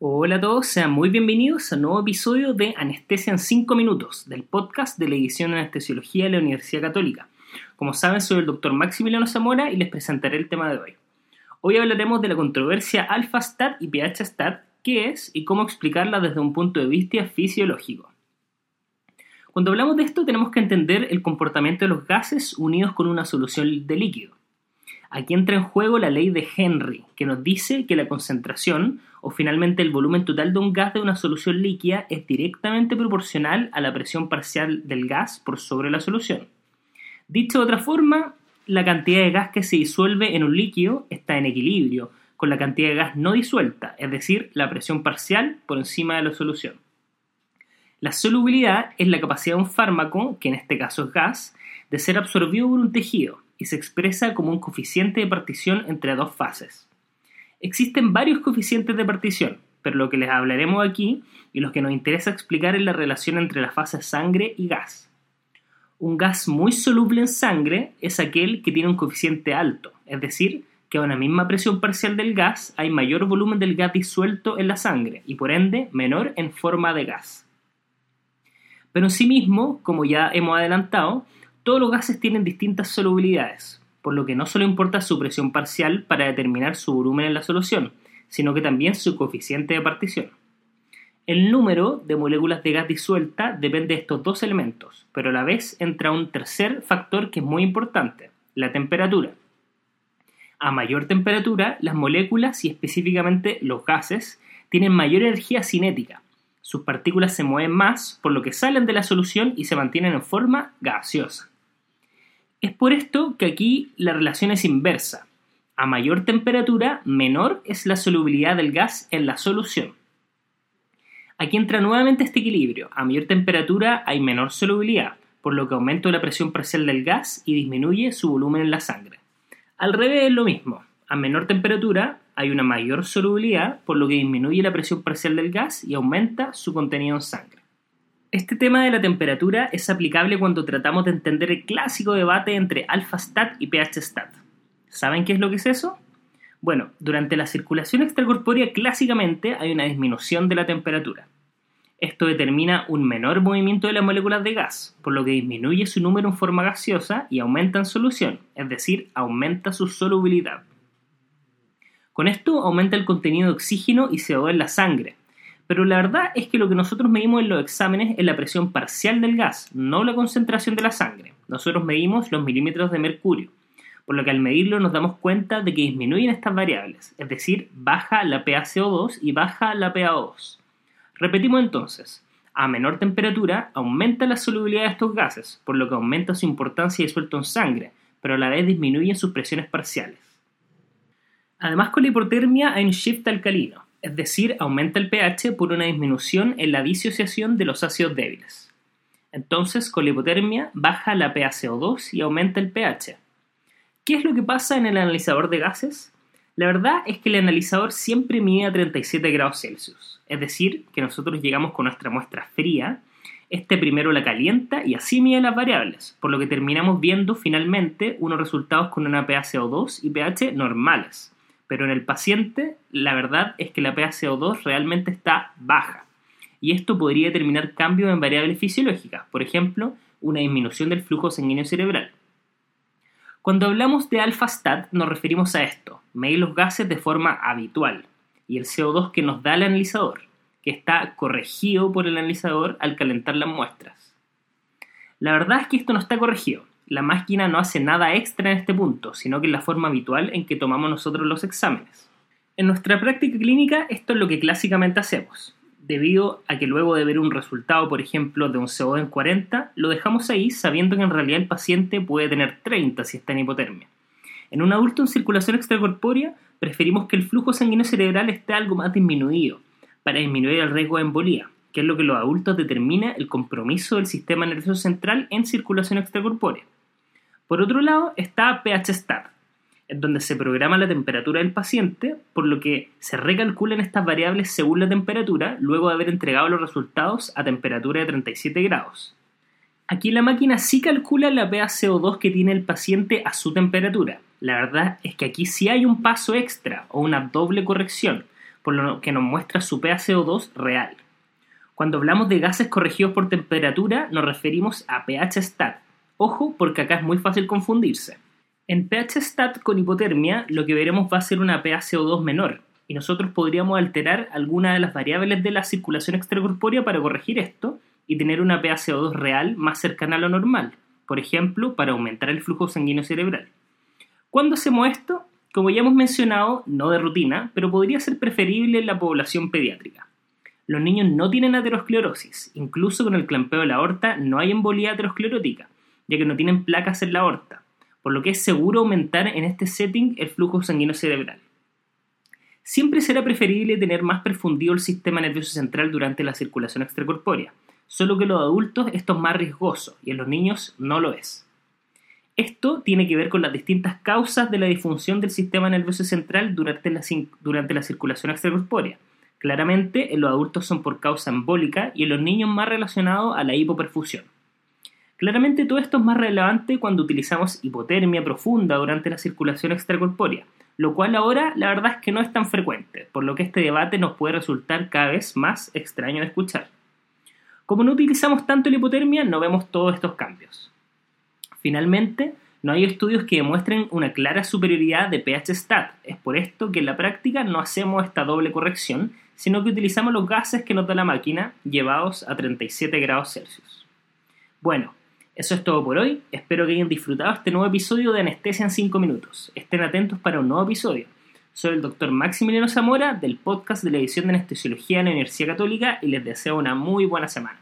Hola a todos, sean muy bienvenidos a un nuevo episodio de Anestesia en 5 minutos, del podcast de la edición de Anestesiología de la Universidad Católica. Como saben, soy el doctor Maximiliano Zamora y les presentaré el tema de hoy. Hoy hablaremos de la controversia alfa-stat y pH-stat, qué es y cómo explicarla desde un punto de vista fisiológico. Cuando hablamos de esto tenemos que entender el comportamiento de los gases unidos con una solución de líquido. Aquí entra en juego la ley de Henry, que nos dice que la concentración, o finalmente el volumen total de un gas de una solución líquida, es directamente proporcional a la presión parcial del gas por sobre la solución. Dicho de otra forma, la cantidad de gas que se disuelve en un líquido está en equilibrio con la cantidad de gas no disuelta, es decir, la presión parcial por encima de la solución. La solubilidad es la capacidad de un fármaco, que en este caso es gas, de ser absorbido por un tejido, y se expresa como un coeficiente de partición entre dos fases. Existen varios coeficientes de partición, pero lo que les hablaremos aquí y lo que nos interesa explicar es la relación entre la fase sangre y gas. Un gas muy soluble en sangre es aquel que tiene un coeficiente alto, es decir, que a una misma presión parcial del gas hay mayor volumen del gas disuelto en la sangre y por ende menor en forma de gas. Pero en sí mismo, como ya hemos adelantado, todos los gases tienen distintas solubilidades, por lo que no solo importa su presión parcial para determinar su volumen en la solución, sino que también su coeficiente de partición. El número de moléculas de gas disuelta depende de estos dos elementos, pero a la vez entra un tercer factor que es muy importante, la temperatura. A mayor temperatura, las moléculas y específicamente los gases tienen mayor energía cinética. Sus partículas se mueven más, por lo que salen de la solución y se mantienen en forma gaseosa. Es por esto que aquí la relación es inversa. A mayor temperatura, menor es la solubilidad del gas en la solución. Aquí entra nuevamente este equilibrio. A mayor temperatura hay menor solubilidad, por lo que aumenta la presión parcial del gas y disminuye su volumen en la sangre. Al revés es lo mismo. A menor temperatura hay una mayor solubilidad, por lo que disminuye la presión parcial del gas y aumenta su contenido en sangre. Este tema de la temperatura es aplicable cuando tratamos de entender el clásico debate entre alfa-stat y pH-stat. ¿Saben qué es lo que es eso? Bueno, durante la circulación extracorpórea clásicamente hay una disminución de la temperatura. Esto determina un menor movimiento de las moléculas de gas, por lo que disminuye su número en forma gaseosa y aumenta en solución, es decir, aumenta su solubilidad. Con esto aumenta el contenido de oxígeno y CO2 en la sangre, pero la verdad es que lo que nosotros medimos en los exámenes es la presión parcial del gas, no la concentración de la sangre. Nosotros medimos los milímetros de mercurio, por lo que al medirlo nos damos cuenta de que disminuyen estas variables, es decir, baja la PaCO2 y baja la PaO2. Repetimos entonces, a menor temperatura aumenta la solubilidad de estos gases, por lo que aumenta su importancia disuelto en sangre, pero a la vez disminuyen sus presiones parciales. Además, con la hipotermia hay un shift alcalino, es decir, aumenta el pH por una disminución en la disociación de los ácidos débiles. Entonces, con la hipotermia baja la PaCO2 y aumenta el pH. ¿Qué es lo que pasa en el analizador de gases? La verdad es que el analizador siempre mide a 37 grados Celsius, es decir, que nosotros llegamos con nuestra muestra fría, este primero la calienta y así mide las variables, por lo que terminamos viendo finalmente unos resultados con una PaCO2 y pH normales pero en el paciente la verdad es que la PaCO2 realmente está baja. Y esto podría determinar cambios en variables fisiológicas, por ejemplo, una disminución del flujo sanguíneo cerebral. Cuando hablamos de alfa-stat nos referimos a esto, medir los gases de forma habitual, y el CO2 que nos da el analizador, que está corregido por el analizador al calentar las muestras. La verdad es que esto no está corregido, la máquina no hace nada extra en este punto, sino que es la forma habitual en que tomamos nosotros los exámenes. En nuestra práctica clínica esto es lo que clásicamente hacemos. Debido a que luego de ver un resultado, por ejemplo, de un CO2 en 40, lo dejamos ahí sabiendo que en realidad el paciente puede tener 30 si está en hipotermia. En un adulto en circulación extracorpórea, preferimos que el flujo sanguíneo cerebral esté algo más disminuido, para disminuir el riesgo de embolía, que es lo que los adultos determina el compromiso del sistema nervioso central en circulación extracorpórea. Por otro lado está pH-stat, en donde se programa la temperatura del paciente, por lo que se recalculan estas variables según la temperatura, luego de haber entregado los resultados a temperatura de 37 grados. Aquí la máquina sí calcula la PaCO2 que tiene el paciente a su temperatura. La verdad es que aquí sí hay un paso extra o una doble corrección, por lo que nos muestra su PaCO2 real. Cuando hablamos de gases corregidos por temperatura, nos referimos a pH stat. Ojo, porque acá es muy fácil confundirse. En pH stat con hipotermia, lo que veremos va a ser una PaCO2 menor, y nosotros podríamos alterar alguna de las variables de la circulación extracorpórea para corregir esto y tener una PaCO2 real más cercana a lo normal, por ejemplo, para aumentar el flujo sanguíneo cerebral. ¿Cuándo hacemos esto? Como ya hemos mencionado, no de rutina, pero podría ser preferible en la población pediátrica. Los niños no tienen aterosclerosis, incluso con el clampeo de la aorta no hay embolía aterosclerótica, ya que no tienen placas en la aorta, por lo que es seguro aumentar en este setting el flujo sanguíneo cerebral. Siempre será preferible tener más perfundido el sistema nervioso central durante la circulación extracorpórea, solo que en los adultos esto es más riesgoso y en los niños no lo es. Esto tiene que ver con las distintas causas de la disfunción del sistema nervioso central durante la, durante la circulación extracorpórea. Claramente, en los adultos son por causa embólica y en los niños más relacionado a la hipoperfusión. Claramente todo esto es más relevante cuando utilizamos hipotermia profunda durante la circulación extracorpórea, lo cual ahora la verdad es que no es tan frecuente, por lo que este debate nos puede resultar cada vez más extraño de escuchar. Como no utilizamos tanto la hipotermia, no vemos todos estos cambios. Finalmente, no hay estudios que demuestren una clara superioridad de pH stat. Es por esto que en la práctica no hacemos esta doble corrección, sino que utilizamos los gases que nos da la máquina llevados a 37 grados Celsius. Bueno, eso es todo por hoy. Espero que hayan disfrutado este nuevo episodio de Anestesia en 5 minutos. Estén atentos para un nuevo episodio. Soy el doctor Maximiliano Zamora del podcast de la edición de anestesiología de la Universidad Católica y les deseo una muy buena semana.